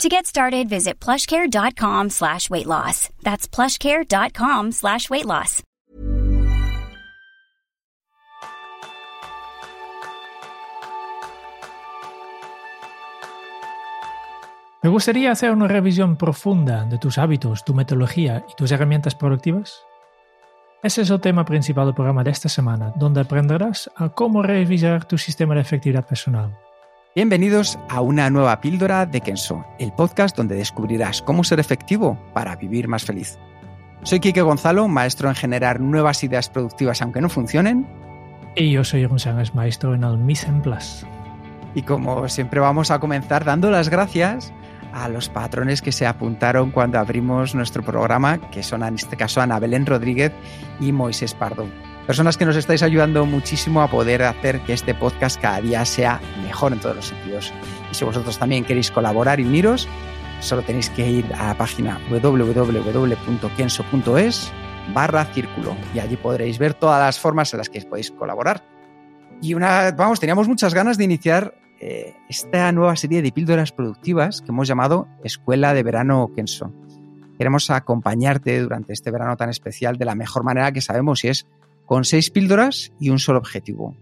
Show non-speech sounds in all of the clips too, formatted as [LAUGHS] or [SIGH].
To get started, visit plushcare.com slash weight loss. That's plushcare.com slash weight loss. Me gustaría hacer una revisión profunda de tus hábitos, tu metodología y tus herramientas productivas. Ese es el tema principal del programa de esta semana, donde aprenderás a cómo revisar tu sistema de efectividad personal. Bienvenidos a una nueva píldora de Kenso, el podcast donde descubrirás cómo ser efectivo para vivir más feliz. Soy Quique Gonzalo, maestro en generar nuevas ideas productivas aunque no funcionen. Y yo soy González, maestro en el Mise Plus. Y como siempre vamos a comenzar dando las gracias a los patrones que se apuntaron cuando abrimos nuestro programa, que son en este caso Ana Belén Rodríguez y Moisés Pardo. Personas que nos estáis ayudando muchísimo a poder hacer que este podcast cada día sea mejor en todos los sentidos. Y si vosotros también queréis colaborar y uniros, solo tenéis que ir a la página www.kenso.es barra círculo y allí podréis ver todas las formas en las que podéis colaborar. Y una, vamos, teníamos muchas ganas de iniciar eh, esta nueva serie de píldoras productivas que hemos llamado Escuela de Verano Kenso. Queremos acompañarte durante este verano tan especial de la mejor manera que sabemos y es con seis píldoras y un solo objetivo.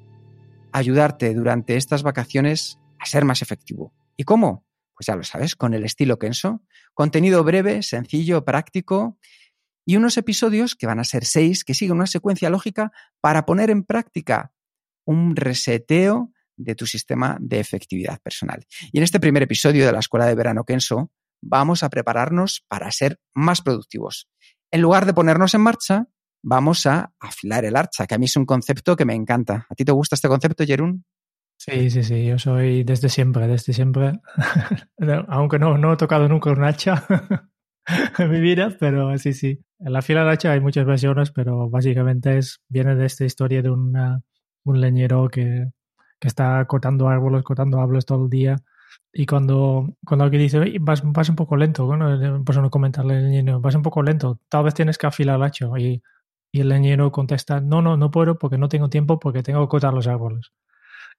Ayudarte durante estas vacaciones a ser más efectivo. ¿Y cómo? Pues ya lo sabes, con el estilo Kenso. Contenido breve, sencillo, práctico y unos episodios que van a ser seis que siguen una secuencia lógica para poner en práctica un reseteo de tu sistema de efectividad personal. Y en este primer episodio de la Escuela de Verano Kenso vamos a prepararnos para ser más productivos. En lugar de ponernos en marcha, vamos a afilar el archa, que a mí es un concepto que me encanta. ¿A ti te gusta este concepto, Jerún? Sí, sí, sí, yo soy desde siempre, desde siempre, [LAUGHS] aunque no, no he tocado nunca un hacha [LAUGHS] en mi vida, pero sí, sí. En la fila del hacha hay muchas versiones, pero básicamente es, viene de esta historia de un leñero que que está cortando árboles, cortando árboles todo el día. Y cuando, cuando alguien dice, vas, vas un poco lento, bueno, pues no comentarle al leñero, vas un poco lento, tal vez tienes que afilar el hacha. Y, y el leñero contesta, no, no, no puedo porque no tengo tiempo porque tengo que cortar los árboles.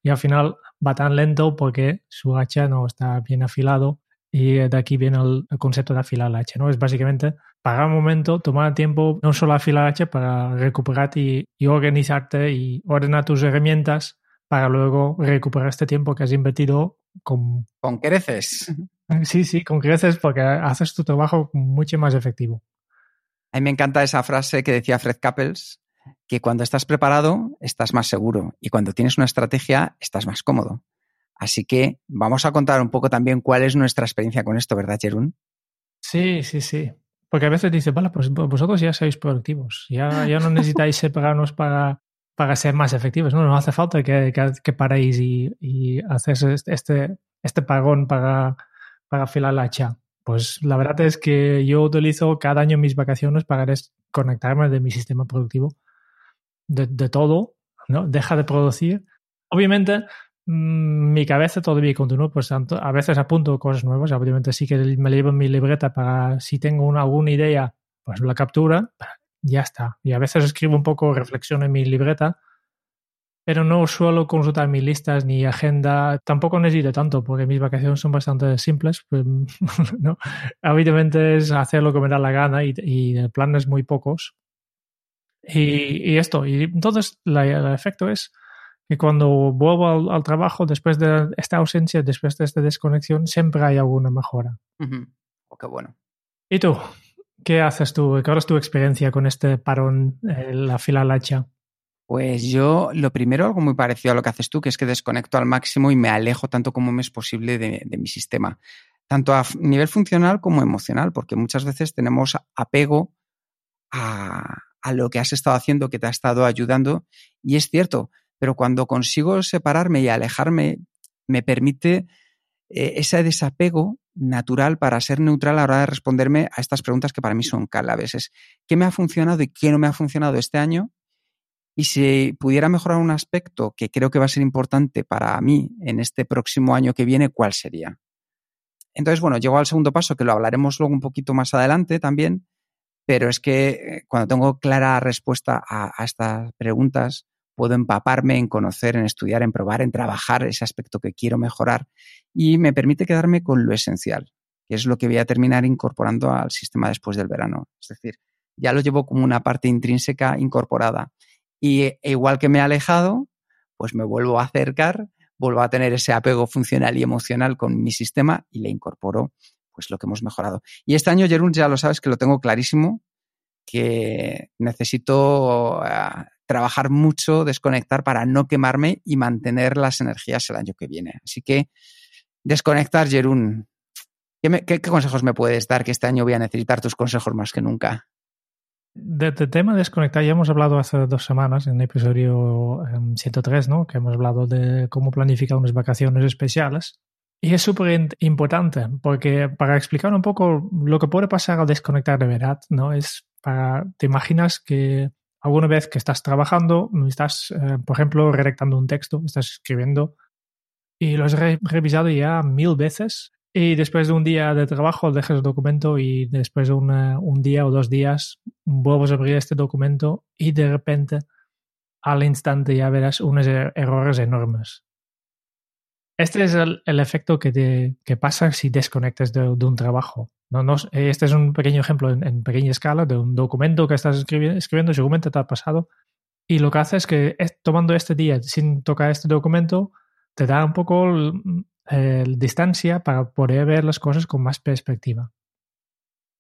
Y al final va tan lento porque su hacha no está bien afilado y de aquí viene el, concepto de afilar el hacha, ¿no? Es básicamente pagar un momento, tomar tiempo, no solo afilar el hacha para recuperarte y, y organizarte y ordenar tus herramientas para luego recuperar este tiempo que has invertido con... Con creces. Sí, sí, con creces porque haces tu trabajo mucho más efectivo. A mí me encanta esa frase que decía Fred Couples, que cuando estás preparado estás más seguro y cuando tienes una estrategia estás más cómodo. Así que vamos a contar un poco también cuál es nuestra experiencia con esto, ¿verdad, Jerún? Sí, sí, sí. Porque a veces dices, vale, pues vosotros ya sois productivos, ya, ya no necesitáis separarnos para, para ser más efectivos. No, no hace falta que, que, paréis y, y haces este, este pagón para, para la hacha. Pues la verdad es que yo utilizo cada año mis vacaciones para desconectarme de mi sistema productivo, de, todo, ¿no? Deja de producir. Obviamente, mm, mi cabeza todavía continúa, pues a veces apunto cosas nuevas, obviamente sí que me llevo mi libreta para si tengo una, alguna idea, pues la captura, ya está. Y a veces escribo un poco reflexión en mi libreta, pero no suelo consultar mis listas ni agenda. Tampoco necesito tanto porque mis vacaciones son bastante simples. Pues, [LAUGHS] ¿no? Habitualmente es hacer lo que me da la gana y, y planes muy pocos. Y, y, esto, y entonces la, el efecto es que cuando vuelvo al, al, trabajo, después de esta ausencia, después de esta desconexión, siempre hay alguna mejora. Uh -huh. oh, qué bueno. ¿Y tú? ¿Qué haces tú? ¿Cuál es tu experiencia con este parón, eh, la fila hacha? Pues yo, lo primero, algo muy parecido a lo que haces tú, que es que desconecto al máximo y me alejo tanto como me es posible de, mi sistema, tanto a nivel funcional como emocional, porque muchas veces tenemos apego a, a lo que has estado haciendo, que te ha estado ayudando, y es cierto, pero cuando consigo separarme y alejarme, me permite eh, ese desapego natural para ser neutral a la hora de responderme a estas preguntas que para mí son claves. Es qué me ha funcionado y qué no me ha funcionado este año. Y si pudiera mejorar un aspecto que creo que va a ser importante para mí en este próximo año que viene, ¿cuál sería? Entonces, bueno, llego al segundo paso, que lo hablaremos luego un poquito más adelante también, pero es que eh, cuando tengo clara respuesta a, a estas preguntas, puedo empaparme en conocer, en estudiar, en probar, en trabajar ese aspecto que quiero mejorar y me permite quedarme con lo esencial, que es lo que voy a terminar incorporando al sistema después del verano. Es decir, ya lo llevo como una parte intrínseca incorporada. Y e igual que me he alejado, pues me vuelvo a acercar, vuelvo a tener ese apego funcional y emocional con mi sistema y le incorporo pues lo que hemos mejorado. Y este año, Jerún, ya lo sabes que lo tengo clarísimo, que necesito uh, trabajar mucho, desconectar para no quemarme y mantener las energías el año que viene. Así que desconectar, Jerún. ¿Qué, qué, consejos me puedes dar que este año voy a necesitar tus consejos más que nunca? De, de tema de desconectar ya hemos hablado hace dos semanas en el episodio 103, ¿no? Que hemos hablado de cómo planificar unas vacaciones especiales. Y es súper importante porque para explicar un poco lo que puede pasar al desconectar de verdad, ¿no? Es para, te imaginas que alguna vez que estás trabajando, estás, eh, por ejemplo, redactando un texto, estás escribiendo y lo has re revisado ya mil veces y después de un día de trabajo dejas el documento y después de una, un día o dos días vuelves a abrir este documento y de repente al instante ya verás unos er-, errores enormes. Este es el, el efecto que, te, que, pasa si desconectas de, de un trabajo. No, no, este es un pequeño ejemplo en, en, pequeña escala de un documento que estás escribiendo, escribiendo, seguramente te ha pasado. Y lo que hace es que tomando este día sin tocar este documento, te da un poco eh, distancia para poder ver las cosas con más perspectiva.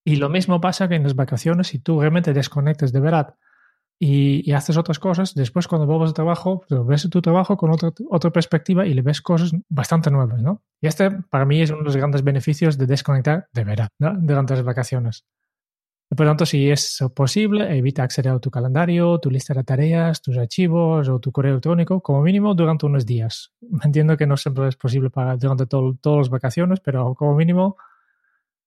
Y lo mismo pasa que en las vacaciones, si tú realmente desconectas de verdad y, haces otras cosas, después cuando vuelves al trabajo, pues, ves tu trabajo con otra, otra perspectiva y le ves cosas bastante nuevas, ¿no? Y este para mí es uno de los grandes beneficios de desconectar de verdad durante las vacaciones. Por lo tanto, si es posible, evita acceder a tu calendario, tu lista de tareas, tus archivos o tu correo electrónico, como mínimo durante unos días. Entiendo que no siempre es posible para, durante todo, todas las vacaciones, pero como mínimo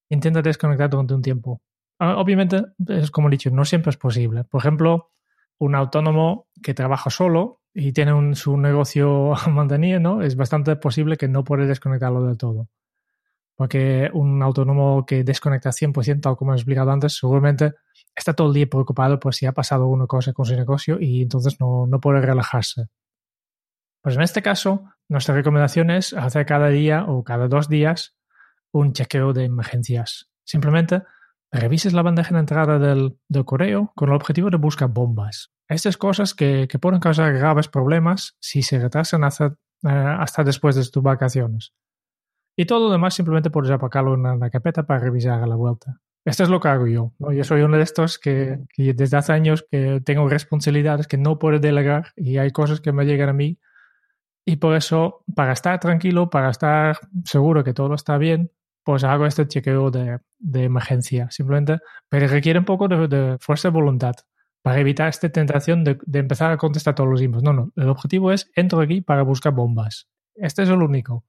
intenta desconectar durante un tiempo. Ah, obviamente, es como he dicho, no siempre es posible. Por ejemplo, un autónomo que trabaja solo y tiene su negocio [LAUGHS] mantenido, ¿no? es bastante posible que no puede desconectarlo del todo. Porque un autónomo que desconecta 100%, tal como he explicado antes, seguramente está todo el día preocupado por si ha pasado alguna cosa con su negocio y entonces no, no puede relajarse. Pues en este caso, nuestra recomendación es hacer cada día o cada dos días un chequeo de emergencias. Simplemente revises la bandeja de entrada del, del, correo con el objetivo de buscar bombas. Estas cosas que, que pueden causar graves problemas si se retrasan hasta, eh, hasta después de tus vacaciones. Y todo lo demás simplemente puedes apacarlo en la carpeta para revisar a la vuelta. Esto es lo que hago yo. Yo soy uno de estos que, desde hace años que tengo responsabilidades que no puedo delegar y hay cosas que me llegan a mí. Y por eso, para estar tranquilo, para estar seguro que todo está bien, pues hago este chequeo de, emergencia, simplemente, pero requiere un poco de, fuerza de voluntad para evitar esta tentación de, de, empezar a contestar todos los emails. No, no, el objetivo es entro aquí para buscar bombas. Este es el único.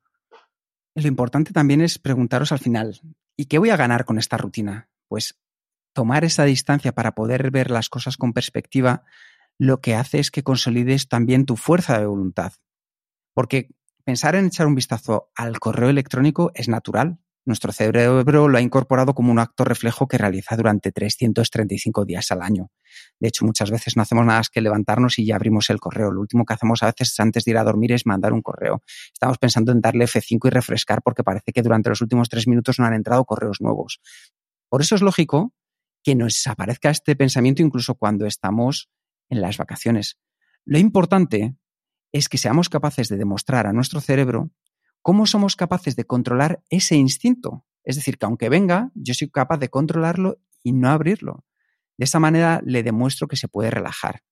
Lo importante también es preguntaros al final, ¿y qué voy a ganar con esta rutina? Pues tomar esa distancia para poder ver las cosas con perspectiva, lo que hace es que consolides también tu fuerza de voluntad. Porque pensar en echar un vistazo al correo electrónico es natural, nuestro cerebro lo ha incorporado como un acto reflejo que realiza durante 335 días al año. De hecho, muchas veces no hacemos nada más que levantarnos y ya abrimos el correo. Lo último que hacemos a veces antes de ir a dormir es mandar un correo. Estamos pensando en darle F5 y refrescar porque parece que durante los últimos tres minutos no han entrado correos nuevos. Por eso es lógico que nos aparezca este pensamiento incluso cuando estamos en las vacaciones. Lo importante es que seamos capaces de demostrar a nuestro cerebro ¿Cómo somos capaces de controlar ese instinto? Es decir, que aunque venga, yo soy capaz de controlarlo y no abrirlo. De esa manera le demuestro que se puede relajar.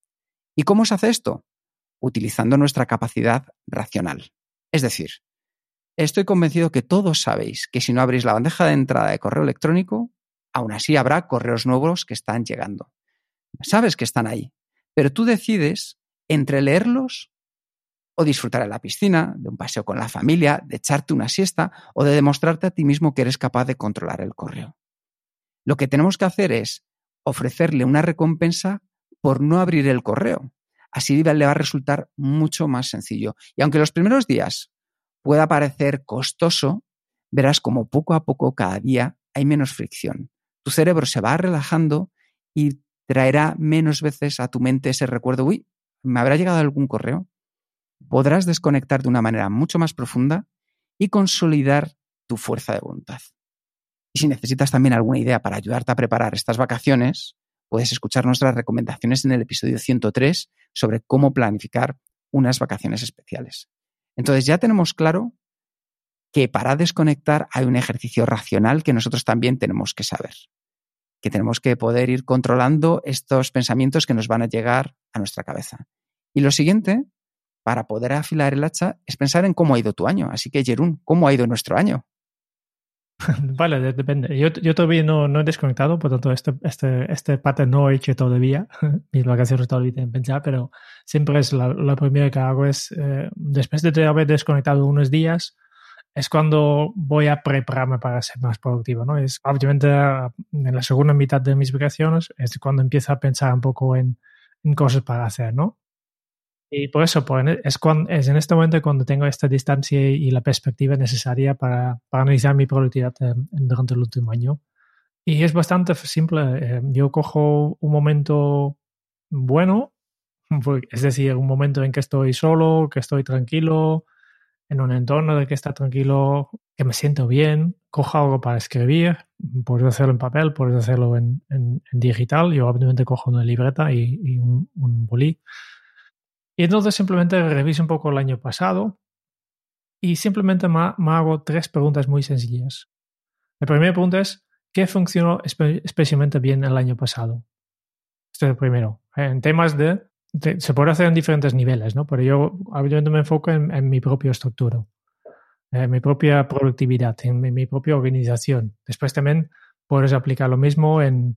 ¿Y cómo se hace esto? Utilizando nuestra capacidad racional. Es decir, estoy convencido que todos sabéis que si no abrís la bandeja de entrada de correo electrónico, aún así habrá correos nuevos que están llegando. Sabes que están ahí, pero tú decides entre leerlos o disfrutar en la piscina, de un paseo con la familia, de echarte una siesta o de demostrarte a ti mismo que eres capaz de controlar el correo. Lo que tenemos que hacer es ofrecerle una recompensa por no abrir el correo. Así le va a resultar mucho más sencillo. Y aunque los primeros días pueda parecer costoso, verás como poco a poco cada día hay menos fricción. Tu cerebro se va relajando y traerá menos veces a tu mente ese recuerdo, uy, ¿me habrá llegado algún correo? Podrás desconectar de una manera mucho más profunda y consolidar tu fuerza de voluntad. Y si necesitas también alguna idea para ayudarte a preparar estas vacaciones, puedes escuchar nuestras recomendaciones en el episodio 103 sobre cómo planificar unas vacaciones especiales. Entonces ya tenemos claro que para desconectar hay un ejercicio racional que nosotros también tenemos que saber, que tenemos que poder ir controlando estos pensamientos que nos van a llegar a nuestra cabeza. Y lo siguiente, para poder afilar el hacha, es pensar en cómo ha ido tu año. Así que, Jerún, ¿cómo ha ido nuestro año? [LAUGHS] Vale, depende. Yo, yo todavía no, no, he desconectado, por tanto, este, este, este parte no he hecho todavía. [LAUGHS] Mis vacaciones todavía en pensar, pero siempre es la, la primera que hago es, eh, después de haber desconectado unos días, es cuando voy a prepararme para ser más productivo, ¿no? Es obviamente en la segunda mitad de mis vacaciones es cuando empiezo a pensar un poco en, en cosas para hacer, ¿no? Y por eso pues, es, cuando, es en este momento cuando tengo esta distancia y la perspectiva necesaria para, para analizar mi productividad durante el último año. Y es bastante simple. Eh, yo cojo un momento bueno, [LAUGHS] es decir, un momento en que estoy solo, que estoy tranquilo, en un entorno de que está tranquilo, que me siento bien, cojo algo para escribir, puedo hacerlo en papel, puedo hacerlo en, en, digital. Yo obviamente cojo una libreta y, y un, un bolí y entonces simplemente reviso un poco el año pasado y simplemente me, hago tres preguntas muy sencillas. La primera pregunta es, ¿qué funcionó especialmente bien el año pasado? Este es el primero. En temas de, se puede hacer en diferentes niveles, ¿no? Pero yo obviamente me enfoco en, mi propia estructura, en mi propia productividad, en mi propia organización. Después también puedes aplicar lo mismo en,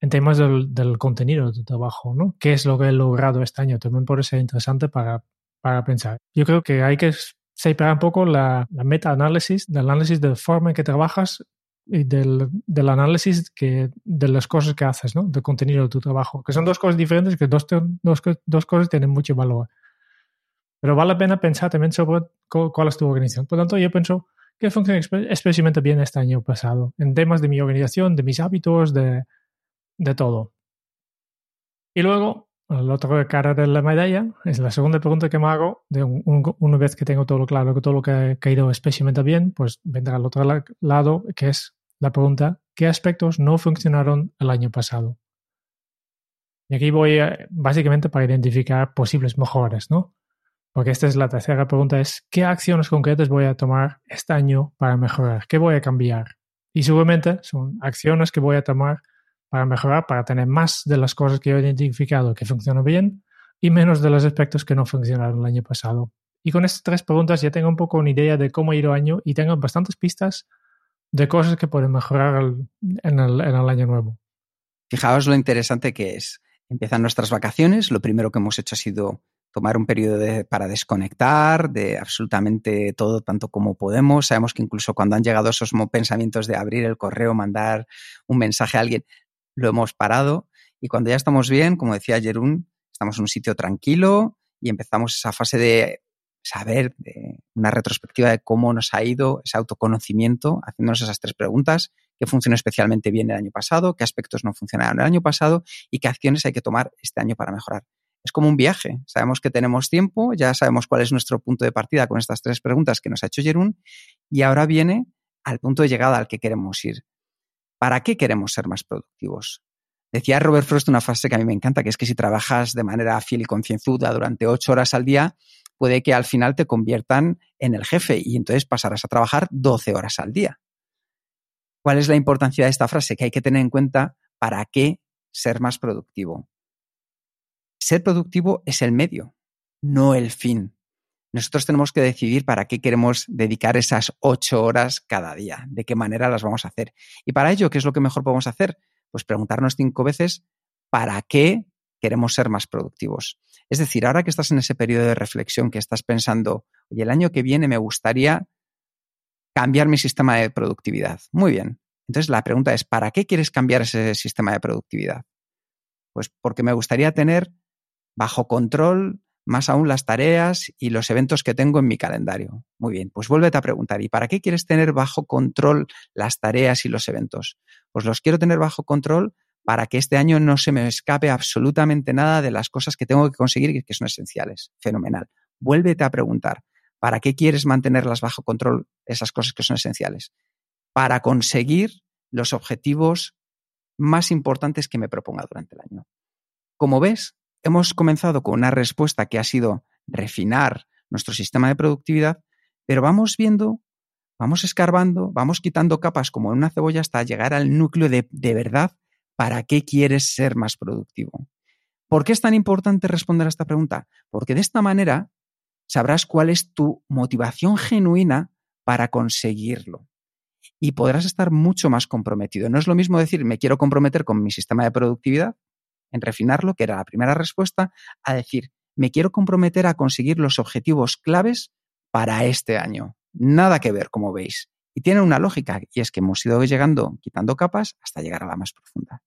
en temas del, del, contenido de tu trabajo, ¿no? ¿Qué es lo que he logrado este año? También puede ser interesante para, para pensar. Yo creo que hay que separar un poco la, la meta-análisis, del análisis de la forma en que trabajas y del, del, análisis que, de las cosas que haces, ¿no? Del contenido de tu trabajo, que son dos cosas diferentes, que dos, dos, dos cosas tienen mucho valor. Pero vale la pena pensar también sobre cuál es tu organización. Por lo tanto, yo pienso que funciona especialmente bien este año pasado, en temas de mi organización, de mis hábitos, de, de todo. Y luego, la otra cara de la medalla es la segunda pregunta que me hago. De una vez que tengo todo claro, que todo lo que ha caído especialmente bien, pues vendrá al otro lado, que es la pregunta, ¿qué aspectos no funcionaron el año pasado? Y aquí voy básicamente para identificar posibles mejoras, ¿no? Porque esta es la tercera pregunta, es ¿qué acciones concretas voy a tomar este año para mejorar? ¿Qué voy a cambiar? Y seguramente son acciones que voy a tomar para mejorar, para tener más de las cosas que he identificado que funcionan bien y menos de los aspectos que no funcionaron el año pasado. Y con estas tres preguntas ya tengo un poco una idea de cómo ir el año y tengo bastantes pistas de cosas que pueden mejorar en, el, en el año nuevo. Fijaos lo interesante que es. Empiezan nuestras vacaciones, lo primero que hemos hecho ha sido tomar un periodo para desconectar de absolutamente todo tanto como podemos. Sabemos que incluso cuando han llegado esos pensamientos de abrir el correo, mandar un mensaje a alguien, lo hemos parado y cuando ya estamos bien, como decía Jerún, estamos en un sitio tranquilo y empezamos esa fase de saber, de una retrospectiva de cómo nos ha ido ese autoconocimiento, haciéndonos esas tres preguntas, qué funcionó especialmente bien el año pasado, qué aspectos no funcionaron el año pasado y qué acciones hay que tomar este año para mejorar. Es como un viaje, sabemos que tenemos tiempo, ya sabemos cuál es nuestro punto de partida con estas tres preguntas que nos ha hecho Jerún y ahora viene al punto de llegada al que queremos ir. ¿Para qué queremos ser más productivos? Decía Robert Frost una frase que a mí me encanta, que es que si trabajas de manera fiel y concienzuda durante ocho horas al día, puede que al final te conviertan en el jefe y entonces pasarás a trabajar 12 horas al día. ¿Cuál es la importancia de esta frase? Que hay que tener en cuenta para qué ser más productivo. Ser productivo es el medio, no el fin. Nosotros tenemos que decidir para qué queremos dedicar esas ocho horas cada día, de qué manera las vamos a hacer. Y para ello, ¿qué es lo que mejor podemos hacer? Pues preguntarnos cinco veces para qué queremos ser más productivos. Es decir, ahora que estás en ese periodo de reflexión, que estás pensando, oye, el año que viene me gustaría cambiar mi sistema de productividad. Muy bien. Entonces la pregunta es, ¿para qué quieres cambiar ese sistema de productividad? Pues porque me gustaría tener bajo control más aún las tareas y los eventos que tengo en mi calendario. Muy bien, pues vuélvete a preguntar, ¿y para qué quieres tener bajo control las tareas y los eventos? Pues los quiero tener bajo control para que este año no se me escape absolutamente nada de las cosas que tengo que conseguir y que son esenciales. Fenomenal. Vuélvete a preguntar, ¿para qué quieres mantenerlas bajo control esas cosas que son esenciales? Para conseguir los objetivos más importantes que me proponga durante el año. Como ves, hemos comenzado con una respuesta que ha sido refinar nuestro sistema de productividad, pero vamos viendo, vamos escarbando, vamos quitando capas como en una cebolla hasta llegar al núcleo de, de verdad para qué quieres ser más productivo. ¿Por qué es tan importante responder a esta pregunta? Porque de esta manera sabrás cuál es tu motivación genuina para conseguirlo. Y podrás estar mucho más comprometido. No es lo mismo decir, me quiero comprometer con mi sistema de productividad, en refinarlo, que era la primera respuesta, a decir, me quiero comprometer a conseguir los objetivos claves para este año. Nada que ver, como veis. Y tiene una lógica, y es que hemos ido llegando, quitando capas, hasta llegar a la más profunda.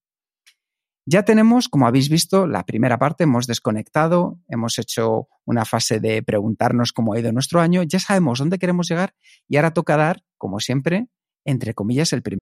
Ya tenemos, como habéis visto, la primera parte, hemos desconectado, hemos hecho una fase de preguntarnos cómo ha ido nuestro año, ya sabemos dónde queremos llegar y ahora toca dar, como siempre, entre comillas, el primer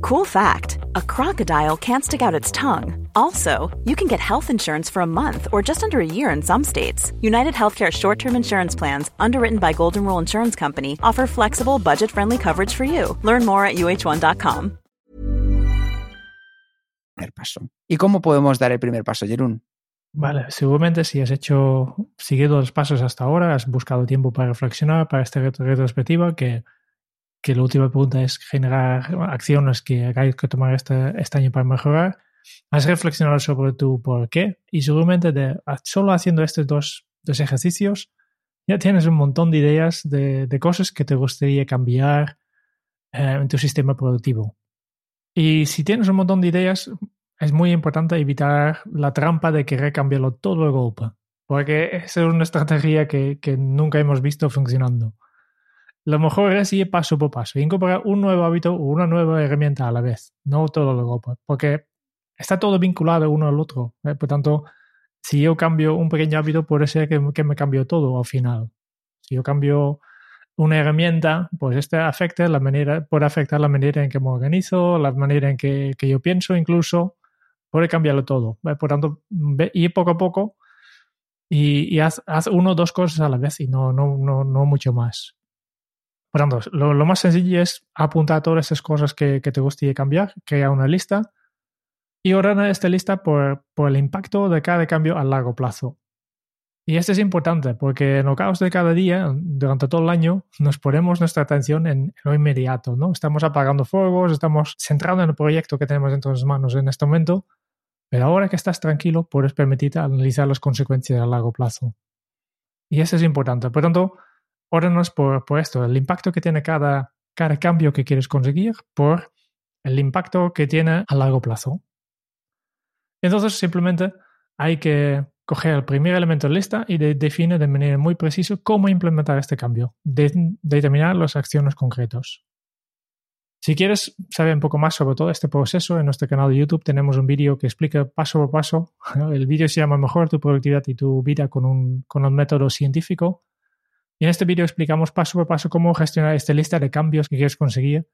Cool fact a crocodile can't stick out its tongue. Also, you can get health insurance for a month or just under a year in some states. United Healthcare short term insurance plans, underwritten by Golden Rule Insurance Company, offer flexible, budget friendly coverage for you. Learn more at uh1.com. Primer paso. ¿Y cómo podemos dar el primer paso, Jerún? Vale, seguramente si has hecho, seguido los pasos hasta ahora, has buscado tiempo para reflexionar, para esta retrospectiva, que que la última pregunta es generar acciones que hay que tomar este, este año para mejorar, has reflexionado sobre tu por qué y seguramente de, solo haciendo estos dos, dos ejercicios ya tienes un montón de ideas de, de cosas que te gustaría cambiar eh, en tu sistema productivo. Y si tienes un montón de ideas, es muy importante evitar la trampa de querer cambiarlo todo de golpe, porque esa es una estrategia que, que nunca hemos visto funcionando. Lo mejor es ir paso por paso, incorporar un nuevo hábito o una nueva herramienta a la vez, no todo lo golpe, porque está todo vinculado uno al otro. ¿eh? Por tanto, si yo cambio un pequeño hábito, puede ser que, me cambie todo al final. Si yo cambio una herramienta, pues este afecta la puede afectar la manera en que me organizo, la manera en que, que yo pienso incluso, puede cambiarlo todo. ¿eh? Por tanto, ir poco a poco y, y haz, haz, uno o dos cosas a la vez y no, no, no, no mucho más. Por tanto, lo, más sencillo es apuntar todas esas cosas que, que te gustaría cambiar, crear una lista y ordenar esta lista por, el impacto de cada cambio a largo plazo. Y esto es importante porque en lo caos de cada día, durante todo el año, nos ponemos nuestra atención en lo inmediato, ¿no? Estamos apagando fuegos, estamos centrados en el proyecto que tenemos entre las manos en este momento, pero ahora que estás tranquilo, puedes permitirte analizar las consecuencias a largo plazo. Y eso es importante. Por tanto, órdenos por, por, esto, el impacto que tiene cada, cambio que quieres conseguir por el impacto que tiene a largo plazo. Entonces simplemente hay que coger el primer elemento de lista y de, define de manera muy precisa cómo implementar este cambio, de, determinar las acciones concretas. Si quieres saber un poco más sobre todo este proceso, en nuestro canal de YouTube tenemos un vídeo que explica paso por paso. [LAUGHS] El vídeo se llama Mejor tu productividad y tu vida con un método científico. Y en este vídeo explicamos paso por paso cómo gestionar esta lista de cambios que quieres conseguir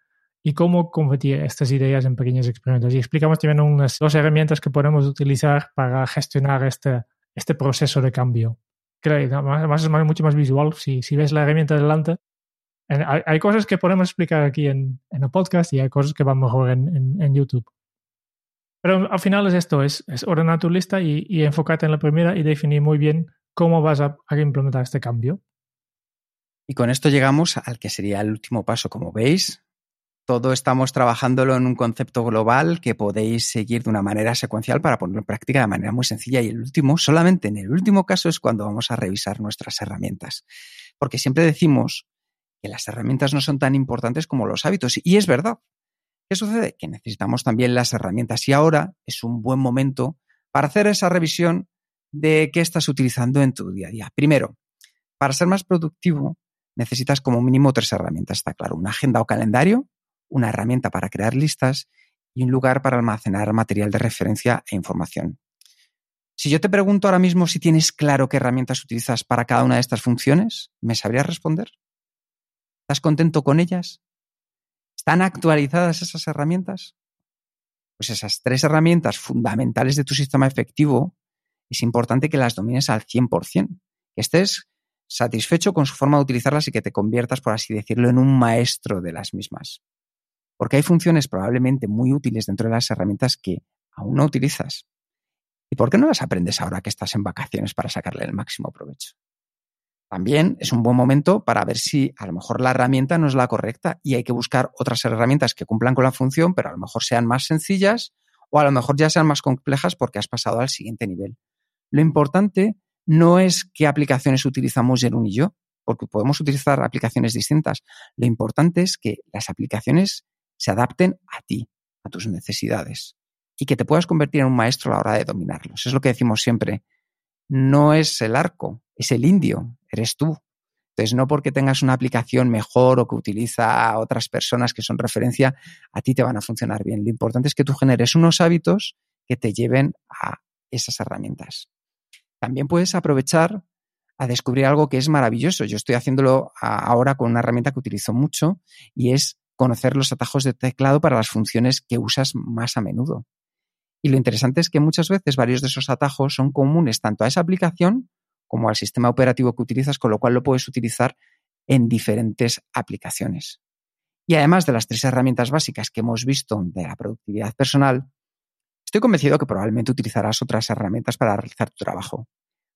y cómo convertir estas ideas en pequeños experimentos. Y explicamos también unas dos herramientas que podemos utilizar para gestionar este, este proceso de cambio. Creo, además es mucho más visual si, si ves la herramienta delante. Hay, hay, cosas que podemos explicar aquí en, en, el podcast y hay cosas que van mejor en, en, en YouTube. Pero al final es esto, es, es ordenar tu lista y, y, enfocarte en la primera y definir muy bien cómo vas a, a implementar este cambio. Y con esto llegamos al que sería el último paso. Como veis, todo estamos trabajándolo en un concepto global que podéis seguir de una manera secuencial para ponerlo en práctica de manera muy sencilla. Y el último, solamente en el último caso, es cuando vamos a revisar nuestras herramientas. Porque siempre decimos que las herramientas no son tan importantes como los hábitos. Y es verdad. ¿Qué sucede? Que necesitamos también las herramientas. Y ahora es un buen momento para hacer esa revisión de qué estás utilizando en tu día a día. Primero, para ser más productivo, necesitas como mínimo tres herramientas, está claro. Una agenda o calendario, una herramienta para crear listas y un lugar para almacenar material de referencia e información. Si yo te pregunto ahora mismo si tienes claro qué herramientas utilizas para cada una de estas funciones, ¿me sabrías responder? ¿Estás contento con ellas? ¿Están actualizadas esas herramientas? Pues esas tres herramientas fundamentales de tu sistema efectivo es importante que las domines al 100%, que estés satisfecho con su forma de utilizarlas y que te conviertas, por así decirlo, en un maestro de las mismas. Porque hay funciones probablemente muy útiles dentro de las herramientas que aún no utilizas. ¿Y por qué no las aprendes ahora que estás en vacaciones para sacarle el máximo provecho? También es un buen momento para ver si a lo mejor la herramienta no es la correcta y hay que buscar otras herramientas que cumplan con la función, pero a lo mejor sean más sencillas o a lo mejor ya sean más complejas porque has pasado al siguiente nivel. Lo importante no es qué aplicaciones utilizamos Jerún y yo, porque podemos utilizar aplicaciones distintas. Lo importante es que las aplicaciones se adapten a ti, a tus necesidades, y que te puedas convertir en un maestro a la hora de dominarlos. Es lo que decimos siempre. No es el arco, es el indio, eres tú. Entonces, no porque tengas una aplicación mejor o que utiliza a otras personas que son referencia, a ti te van a funcionar bien. Lo importante es que tú generes unos hábitos que te lleven a esas herramientas. También puedes aprovechar a descubrir algo que es maravilloso. Yo estoy haciéndolo ahora con una herramienta que utilizo mucho y es conocer los atajos de teclado para las funciones que usas más a menudo. Y lo interesante es que muchas veces varios de esos atajos son comunes tanto a esa aplicación como al sistema operativo que utilizas, con lo cual lo puedes utilizar en diferentes aplicaciones. Y además de las tres herramientas básicas que hemos visto de la productividad personal, estoy convencido que probablemente utilizarás otras herramientas para realizar tu trabajo.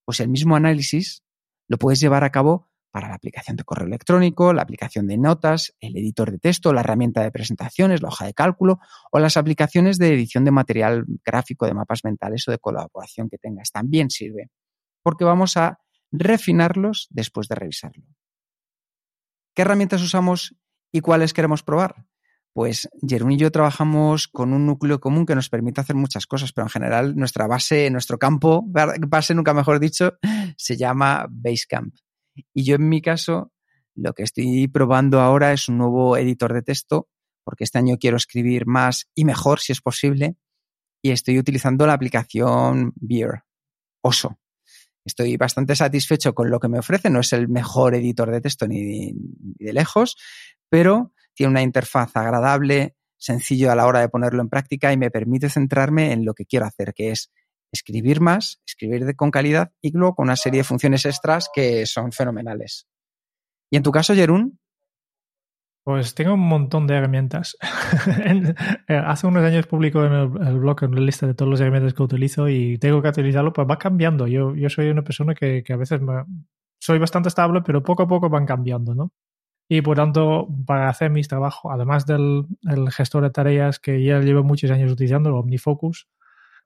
Pues el mismo análisis lo puedes llevar a cabo para la aplicación de correo electrónico, la aplicación de notas, el editor de texto, la herramienta de presentaciones, la hoja de cálculo o las aplicaciones de edición de material gráfico, de mapas mentales o de colaboración que tengas. También sirve, porque vamos a refinarlos después de revisarlo. ¿Qué herramientas usamos y cuáles queremos probar? Pues Jerún y yo trabajamos con un núcleo común que nos permite hacer muchas cosas, pero en general nuestra base, nuestro campo, base nunca mejor dicho, [LAUGHS] se llama Basecamp. Y yo en mi caso, lo que estoy probando ahora es un nuevo editor de texto, porque este año quiero escribir más y mejor si es posible, y estoy utilizando la aplicación Beer, Oso. Estoy bastante satisfecho con lo que me ofrece, no es el mejor editor de texto ni de lejos, pero tiene una interfaz agradable, sencillo a la hora de ponerlo en práctica y me permite centrarme en lo que quiero hacer, que es escribir más, escribir con calidad y luego con una serie de funciones extras que son fenomenales. ¿Y en tu caso, Jerún? Pues tengo un montón de herramientas. [LAUGHS] Eh, hace unos años publico en el, blog una lista de todas las herramientas que utilizo y tengo que utilizarlo, pues va cambiando. Yo, soy una persona que, que a veces soy bastante estable, pero poco a poco van cambiando, ¿no? Y por tanto, para hacer mis trabajos, además del gestor de tareas que ya llevo muchos años utilizando, el OmniFocus,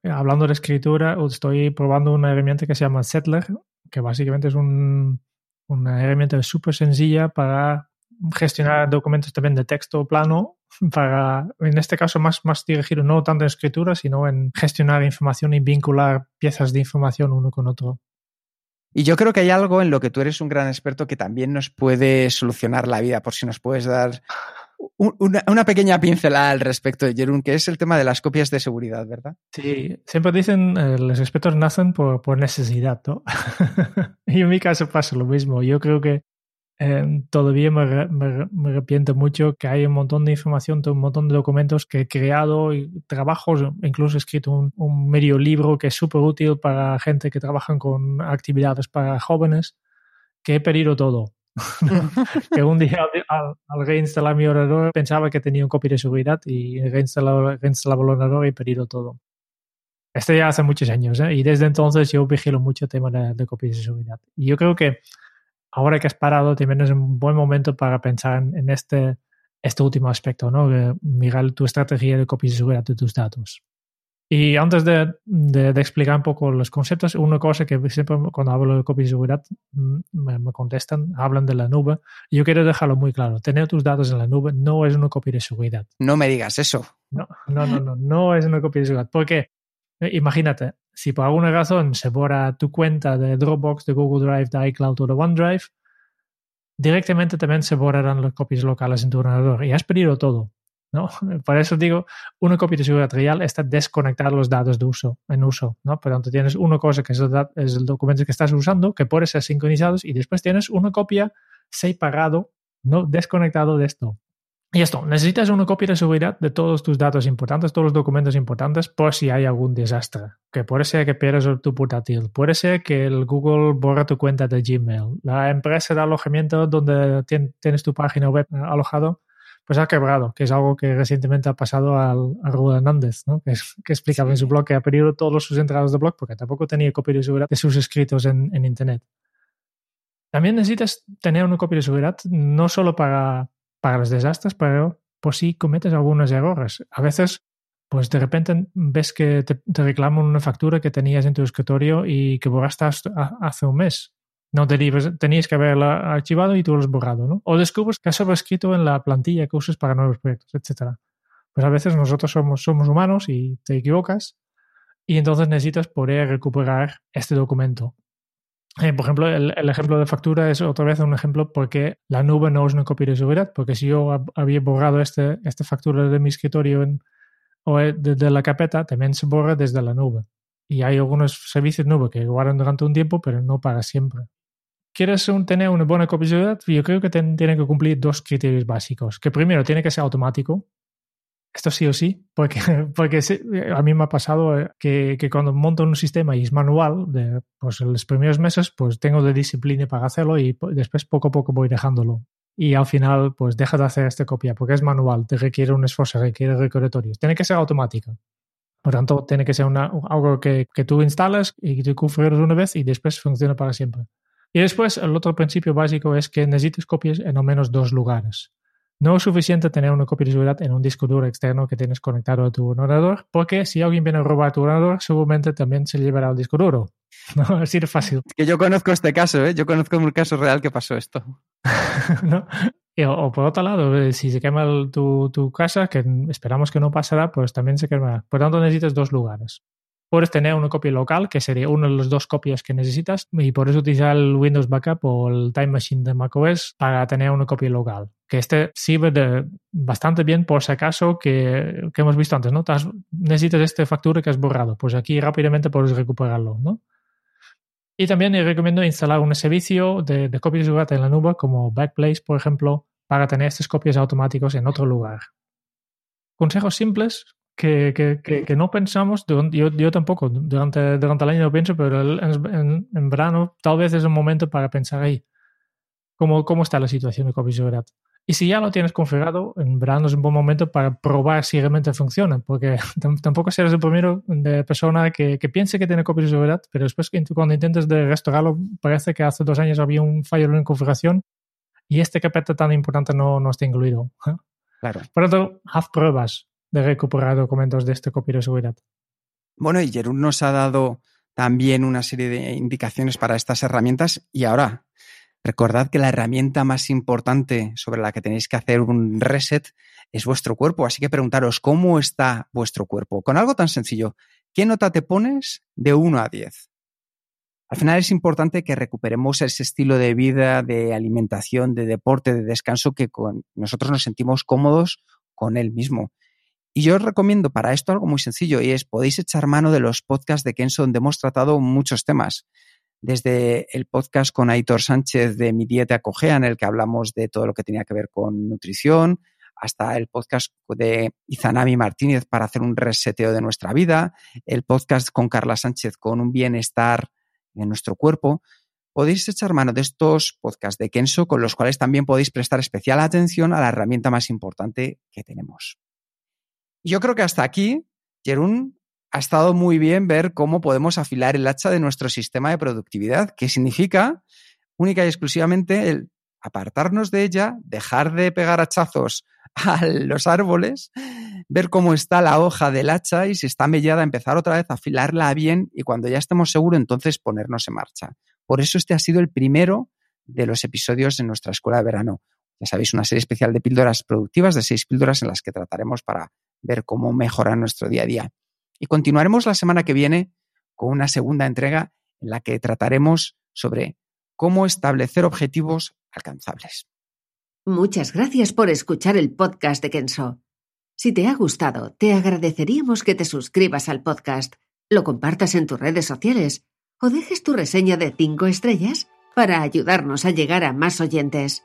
eh, hablando de escritura, estoy probando una herramienta que se llama Settler, que básicamente es un, una herramienta súper sencilla para gestionar documentos también de texto plano, [LAUGHS] para, en este caso, más, más dirigido no tanto en escritura, sino en gestionar información y vincular piezas de información uno con otro. Y yo creo que hay algo en lo que tú eres un gran experto que también nos puede solucionar la vida, por si nos puedes dar una, pequeña pincelada al respecto de Jerún, que es el tema de las copias de seguridad, ¿verdad? Sí, siempre dicen eh, los expertos nacen por necesidad, ¿no? [LAUGHS] y en mi caso pasa lo mismo. Yo creo que eh, todavía me, me, arrepiento mucho que hay un montón de información, un montón de documentos que he creado, y trabajos, incluso he escrito un, un medio libro que es súper útil para gente que trabaja con actividades para jóvenes, que he perdido todo. [LAUGHS] que un día al, reinstalar mi ordenador pensaba que tenía un copia de seguridad y reinstalaba, reinstalaba el ordenador y he perdido todo. Esto ya hace muchos años ¿eh? y desde entonces yo vigilo mucho el tema de, de copias de seguridad. Y yo creo que ahora que has parado, también es un buen momento para pensar en, este, este último aspecto, ¿no? mirar tu estrategia de copias de seguridad de tus datos. Y antes de, de, explicar un poco los conceptos, una cosa que siempre cuando hablo de copias de seguridad mm, me, contestan, hablan de la nube. Y yo quiero dejarlo muy claro. Tener tus datos en la nube no es una copia de seguridad. No me digas eso. No, no, no, no, no es una copia de seguridad. Porque eh, imagínate, si por alguna razón se borra tu cuenta de Dropbox, de Google Drive, de iCloud o de OneDrive, directamente también se borrarán las copias locales en tu ordenador y has perdido todo. ¿no? [LAUGHS] Por eso digo, una copia de seguridad real está desconectar los datos de uso, en uso. ¿no? Por tanto, tienes una cosa que es el, documento que estás usando, que puede ser sincronizados, y después tienes una copia separado, no desconectado de esto. Y esto, necesitas una copia de seguridad de todos tus datos importantes, todos los documentos importantes, por si hay algún desastre. Que puede ser que pierdas tu portátil, puede ser que el Google borra tu cuenta de Gmail, la empresa de alojamiento donde tienes tu página web alojado, pues ha quebrado, que es algo que recientemente ha pasado al, a Rubén Hernández, ¿no? que, que explicaba en su blog que ha perdido todos sus entradas de blog porque tampoco tenía copia de seguridad de sus escritos en, en Internet. También necesitas tener una copia de seguridad no solo para para los desastres, pero por si cometes algunos errores. A veces, pues de repente ves que te, reclaman una factura que tenías en tu escritorio y que borraste hace un mes. No tenías que haberla archivado y tú lo has borrado, ¿no? O descubres que has sobrescrito en la plantilla que usas para nuevos proyectos, etc. Pues a veces nosotros somos humanos y te equivocas y entonces necesitas poder recuperar este documento. Eh, por ejemplo, el, ejemplo de factura es otra vez un ejemplo porque la nube no es una copia de seguridad, porque si yo había borrado este, esta factura de mi escritorio o de, la carpeta, también se borra desde la nube. Y hay algunos servicios nube que guardan durante un tiempo, pero no para siempre. ¿Quieres tener una buena copia de seguridad? Yo creo que tiene que cumplir dos criterios básicos. Que primero tiene que ser automático, esto sí o sí, porque, [LAUGHS] porque a mí me ha pasado eh, que, que, cuando monto un sistema y es manual, pues en los primeros meses, pues tengo de disciplina para hacerlo y después poco a poco voy dejándolo. Y al final, pues deja de hacer esta copia porque es manual, te requiere un esfuerzo, requiere recordatorios. Tiene que ser automática. Por tanto, tiene que ser una, algo que, que tú instalas y tú configuras una vez y después funciona para siempre. Y después, el otro principio básico es que necesites copias en al menos dos lugares. No es suficiente tener una copia de seguridad en un disco duro externo que tienes conectado a tu ordenador, porque si alguien viene a robar tu ordenador, seguramente también se llevará el disco duro. [LAUGHS] No, así de fácil. Que yo conozco este caso, ¿eh? Yo conozco un caso real que pasó esto. [LAUGHS] ¿No? o, por otro lado, eh, si se quema tu, tu, casa, que esperamos que no pasará, pues también se quemará. Por tanto, necesitas dos lugares. Puedes tener una copia local, que sería una de las dos copias que necesitas, y por eso utilizar el Windows Backup o el Time Machine de macOS para tener una copia local. Que este sirve bastante bien por si acaso que, que hemos visto antes, ¿no? necesitas esta factura que has borrado, pues aquí rápidamente puedes recuperarlo, ¿no? Y también recomiendo instalar un servicio de, de copias de en la nube como Backblaze, por ejemplo, para tener estas copias automáticos en otro lugar. Consejos simples que, que, que, no pensamos, yo, yo tampoco, durante, durante el año no pienso, pero en, en, verano tal vez es un momento para pensar ahí cómo, cómo está la situación de COVID seguridad. Y si ya lo tienes configurado, en verano es un buen momento para probar si realmente funciona, porque [LAUGHS] tampoco serás el primero de persona que, que piense que tiene copia de seguridad, pero después cuando intentes de restaurarlo, parece que hace dos años había un fallo en configuración y este carpeta tan importante no, no está incluido. [LAUGHS] Claro. Por tanto, haz pruebas de recuperar documentos de este copia de. Bueno, y Jerún nos ha dado también una serie de indicaciones para estas herramientas y ahora recordad que la herramienta más importante sobre la que tenéis que hacer un reset es vuestro cuerpo, así que preguntaros cómo está vuestro cuerpo. Con algo tan sencillo, ¿qué nota te pones de 1 a 10? Al final es importante que recuperemos ese estilo de vida, de alimentación, de deporte, de descanso que con nosotros nos sentimos cómodos con él mismo. Y yo os recomiendo para esto algo muy sencillo y es podéis echar mano de los podcasts de Kenzo donde hemos tratado muchos temas. desde el podcast con Aitor Sánchez de Mi Dieta Cogea, en el que hablamos de todo lo que tenía que ver con nutrición, hasta el podcast de Izanami Martínez para hacer un reseteo de nuestra vida, el podcast con Carla Sánchez con un bienestar en nuestro cuerpo. Podéis echar mano de estos podcasts de Kenso, con los cuales también podéis prestar especial atención a la herramienta más importante que tenemos. Yo creo que hasta aquí, Jerún, ha estado muy bien ver cómo podemos afilar el hacha de nuestro sistema de productividad, que significa única y exclusivamente el apartarnos de ella, dejar de pegar hachazos [LAUGHS] a los árboles, ver cómo está la hoja del hacha y si está mellada, empezar otra vez a afilarla bien y cuando ya estemos seguros, entonces ponernos en marcha. Por eso este ha sido el primero de los episodios en nuestra escuela de verano. Ya sabéis, una serie especial de píldoras productivas, de seis píldoras en las que trataremos para ver cómo mejorar nuestro día a día. Y continuaremos la semana que viene con una segunda entrega en la que trataremos sobre cómo establecer objetivos alcanzables. Muchas gracias por escuchar el podcast de Kenso. Si te ha gustado, te agradeceríamos que te suscribas al podcast, lo compartas en tus redes sociales o dejes tu reseña de 5 estrellas para ayudarnos a llegar a más oyentes.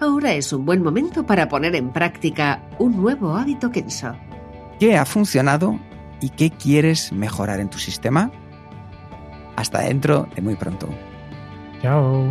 ahora es un buen momento para poner en práctica un nuevo hábito Kenso. ¿Qué ha funcionado y qué quieres mejorar en tu sistema? Hasta dentro de muy pronto. Chao.